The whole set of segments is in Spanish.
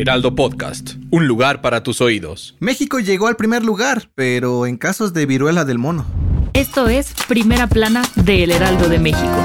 Heraldo Podcast, un lugar para tus oídos. México llegó al primer lugar, pero en casos de viruela del mono. Esto es Primera Plana de El Heraldo de México.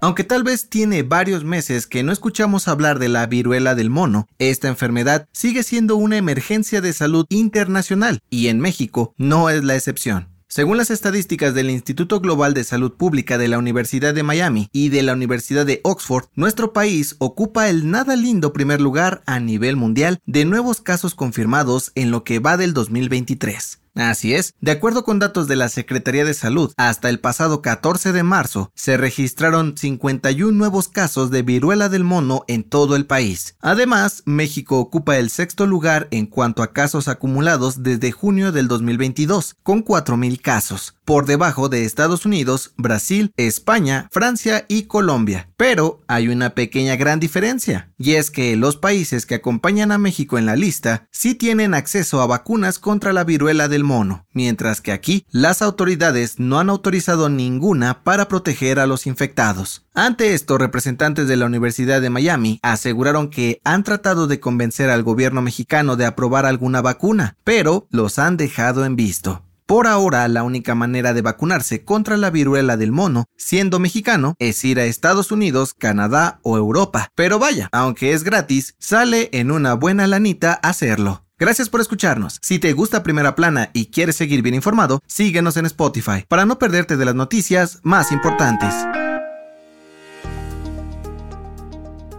Aunque tal vez tiene varios meses que no escuchamos hablar de la viruela del mono, esta enfermedad sigue siendo una emergencia de salud internacional y en México no es la excepción. Según las estadísticas del Instituto Global de Salud Pública de la Universidad de Miami y de la Universidad de Oxford, nuestro país ocupa el nada lindo primer lugar a nivel mundial de nuevos casos confirmados en lo que va del 2023. Así es, de acuerdo con datos de la Secretaría de Salud, hasta el pasado 14 de marzo se registraron 51 nuevos casos de viruela del mono en todo el país. Además, México ocupa el sexto lugar en cuanto a casos acumulados desde junio del 2022, con 4.000 casos, por debajo de Estados Unidos, Brasil, España, Francia y Colombia. Pero hay una pequeña gran diferencia, y es que los países que acompañan a México en la lista sí tienen acceso a vacunas contra la viruela del mono, mientras que aquí las autoridades no han autorizado ninguna para proteger a los infectados. Ante esto, representantes de la Universidad de Miami aseguraron que han tratado de convencer al gobierno mexicano de aprobar alguna vacuna, pero los han dejado en visto. Por ahora, la única manera de vacunarse contra la viruela del mono, siendo mexicano, es ir a Estados Unidos, Canadá o Europa. Pero vaya, aunque es gratis, sale en una buena lanita hacerlo. Gracias por escucharnos. Si te gusta Primera Plana y quieres seguir bien informado, síguenos en Spotify para no perderte de las noticias más importantes.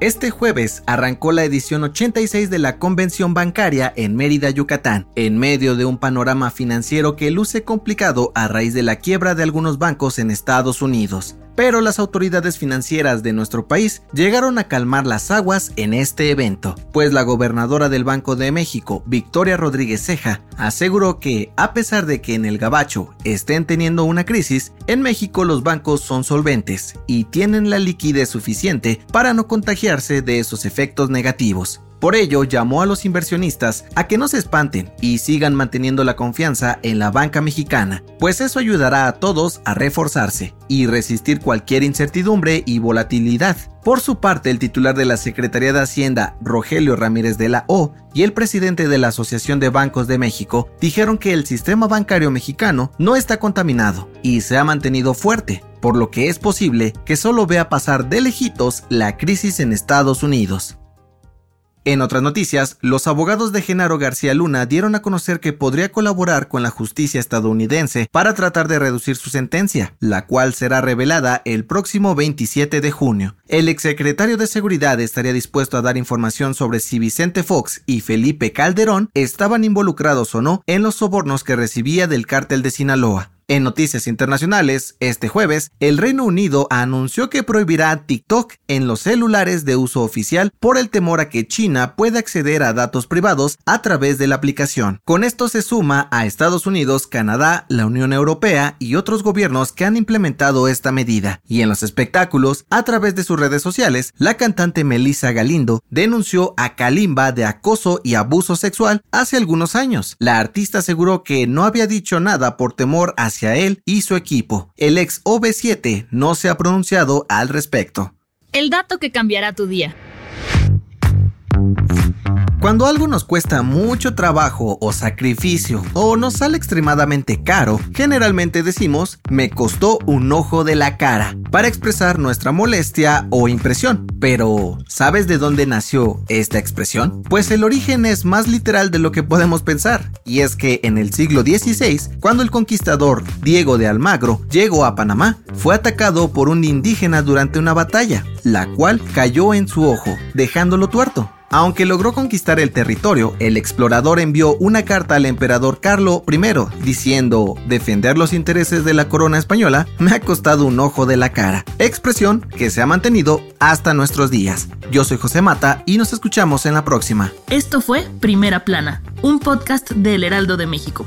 Este jueves arrancó la edición 86 de la Convención Bancaria en Mérida, Yucatán, en medio de un panorama financiero que luce complicado a raíz de la quiebra de algunos bancos en Estados Unidos pero las autoridades financieras de nuestro país llegaron a calmar las aguas en este evento, pues la gobernadora del Banco de México, Victoria Rodríguez Ceja, aseguró que, a pesar de que en el Gabacho estén teniendo una crisis, en México los bancos son solventes y tienen la liquidez suficiente para no contagiarse de esos efectos negativos. Por ello, llamó a los inversionistas a que no se espanten y sigan manteniendo la confianza en la banca mexicana, pues eso ayudará a todos a reforzarse y resistir cualquier incertidumbre y volatilidad. Por su parte, el titular de la Secretaría de Hacienda, Rogelio Ramírez de la O, y el presidente de la Asociación de Bancos de México dijeron que el sistema bancario mexicano no está contaminado y se ha mantenido fuerte, por lo que es posible que solo vea pasar de lejitos la crisis en Estados Unidos. En otras noticias, los abogados de Genaro García Luna dieron a conocer que podría colaborar con la justicia estadounidense para tratar de reducir su sentencia, la cual será revelada el próximo 27 de junio. El exsecretario de Seguridad estaría dispuesto a dar información sobre si Vicente Fox y Felipe Calderón estaban involucrados o no en los sobornos que recibía del cártel de Sinaloa. En noticias internacionales, este jueves, el Reino Unido anunció que prohibirá TikTok en los celulares de uso oficial por el temor a que China pueda acceder a datos privados a través de la aplicación. Con esto se suma a Estados Unidos, Canadá, la Unión Europea y otros gobiernos que han implementado esta medida. Y en los espectáculos, a través de sus redes sociales, la cantante Melissa Galindo denunció a Kalimba de acoso y abuso sexual hace algunos años. La artista aseguró que no había dicho nada por temor a hacia él y su equipo. El ex OB7 no se ha pronunciado al respecto. El dato que cambiará tu día. Cuando algo nos cuesta mucho trabajo o sacrificio o nos sale extremadamente caro, generalmente decimos me costó un ojo de la cara para expresar nuestra molestia o impresión. Pero, ¿sabes de dónde nació esta expresión? Pues el origen es más literal de lo que podemos pensar, y es que en el siglo XVI, cuando el conquistador Diego de Almagro llegó a Panamá, fue atacado por un indígena durante una batalla, la cual cayó en su ojo, dejándolo tuerto. Aunque logró conquistar el territorio, el explorador envió una carta al emperador Carlo I diciendo, defender los intereses de la corona española me ha costado un ojo de la cara, expresión que se ha mantenido hasta nuestros días. Yo soy José Mata y nos escuchamos en la próxima. Esto fue Primera Plana, un podcast del Heraldo de México.